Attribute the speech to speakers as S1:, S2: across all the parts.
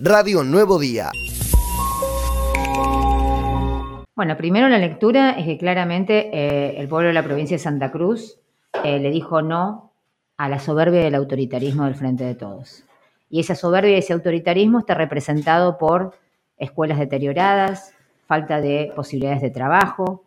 S1: Radio Nuevo Día.
S2: Bueno, primero la lectura es que claramente eh, el pueblo de la provincia de Santa Cruz eh, le dijo no a la soberbia del autoritarismo del Frente de Todos. Y esa soberbia y ese autoritarismo está representado por escuelas deterioradas, falta de posibilidades de trabajo,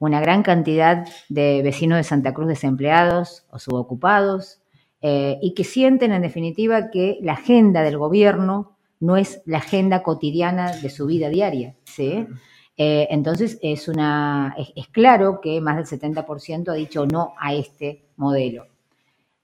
S2: una gran cantidad de vecinos de Santa Cruz desempleados o subocupados, eh, y que sienten en definitiva que la agenda del gobierno no es la agenda cotidiana de su vida diaria. ¿sí? Eh, entonces, es, una, es, claro que más del 70% ha dicho no a este modelo.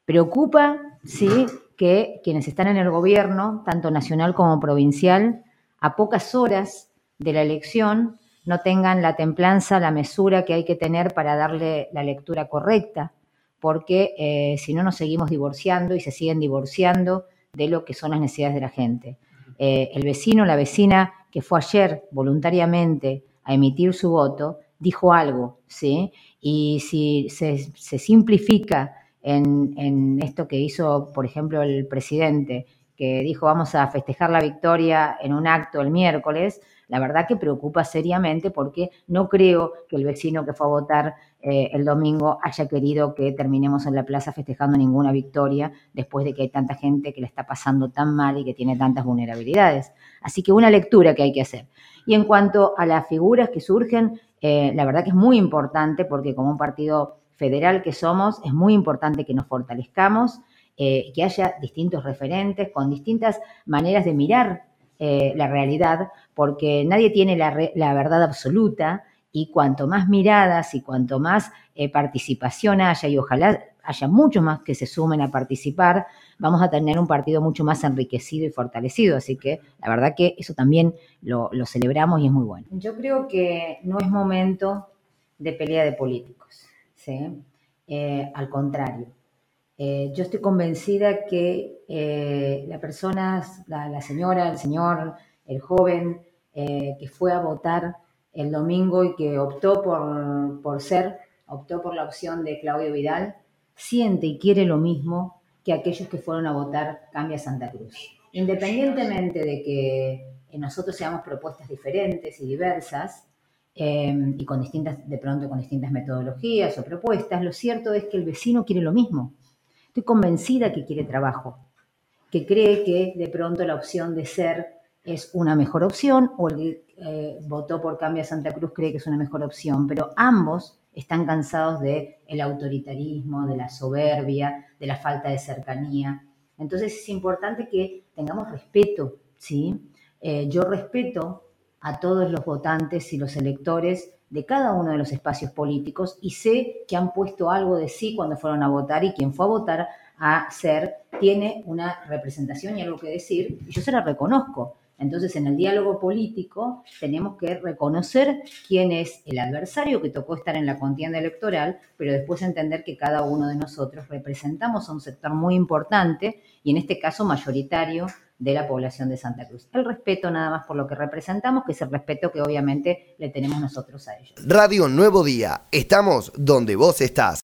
S2: Preocupa, sí, que quienes están en el gobierno, tanto nacional como provincial, a pocas horas de la elección, no tengan la templanza, la mesura que hay que tener para darle la lectura correcta, porque eh, si no nos seguimos divorciando y se siguen divorciando de lo que son las necesidades de la gente. Eh, el vecino, la vecina que fue ayer voluntariamente a emitir su voto, dijo algo, ¿sí? Y si se, simplifica en, esto que hizo, por ejemplo, el presidente, que dijo vamos a festejar la victoria en un acto el miércoles, la verdad que preocupa seriamente porque no creo que el vecino que fue a votar eh, el domingo haya querido que terminemos en la plaza festejando ninguna victoria después de que hay tanta gente que le está pasando tan mal y que tiene tantas vulnerabilidades. Así que una lectura que hay que hacer. Y en cuanto a las figuras que surgen, eh, la verdad que es muy importante porque como un partido federal que somos, es muy importante que nos fortalezcamos, eh, que haya distintos referentes con distintas maneras de mirar eh, la realidad, porque nadie tiene la, verdad absoluta y cuanto más miradas y cuanto más eh, participación haya, y ojalá haya muchos más que se sumen a participar, vamos a tener un partido mucho más enriquecido y fortalecido. Así que la verdad que eso también lo, celebramos y es muy bueno. Yo creo que no es momento de pelea de políticos, ¿sí? Al contrario. Yo estoy convencida que eh, la persona, la, señora, el señor, el joven eh, que fue a votar el domingo y que optó por, por ser, optó por la opción de Claudio Vidal, siente y quiere lo mismo que aquellos que fueron a votar Cambia Santa Cruz. Independientemente de que nosotros seamos propuestas diferentes y diversas, eh, y con distintas, de pronto con distintas metodologías o propuestas, lo cierto es que el vecino quiere lo mismo. Estoy convencida que quiere trabajo, que cree que de pronto la opción de ser es una mejor opción o el que eh, votó por Cambia Santa Cruz cree que es una mejor opción, pero ambos están cansados del el autoritarismo, de la soberbia, de la falta de cercanía. Entonces es importante que tengamos respeto, ¿sí? Eh, yo respeto a todos los votantes y los electores de cada uno de los espacios políticos y sé que han puesto algo de sí cuando fueron a votar y quien fue a votar a ser, tiene una representación y algo que decir, y yo se la reconozco. Entonces, en el diálogo político tenemos que reconocer quién es el adversario que tocó estar en la contienda electoral, pero después entender que cada uno de nosotros representamos a un sector muy importante y en este caso mayoritario de la población de Santa Cruz. El respeto nada más por lo que representamos, que es el respeto que obviamente le tenemos nosotros a ellos.
S1: Radio Nuevo Día, estamos donde vos estás.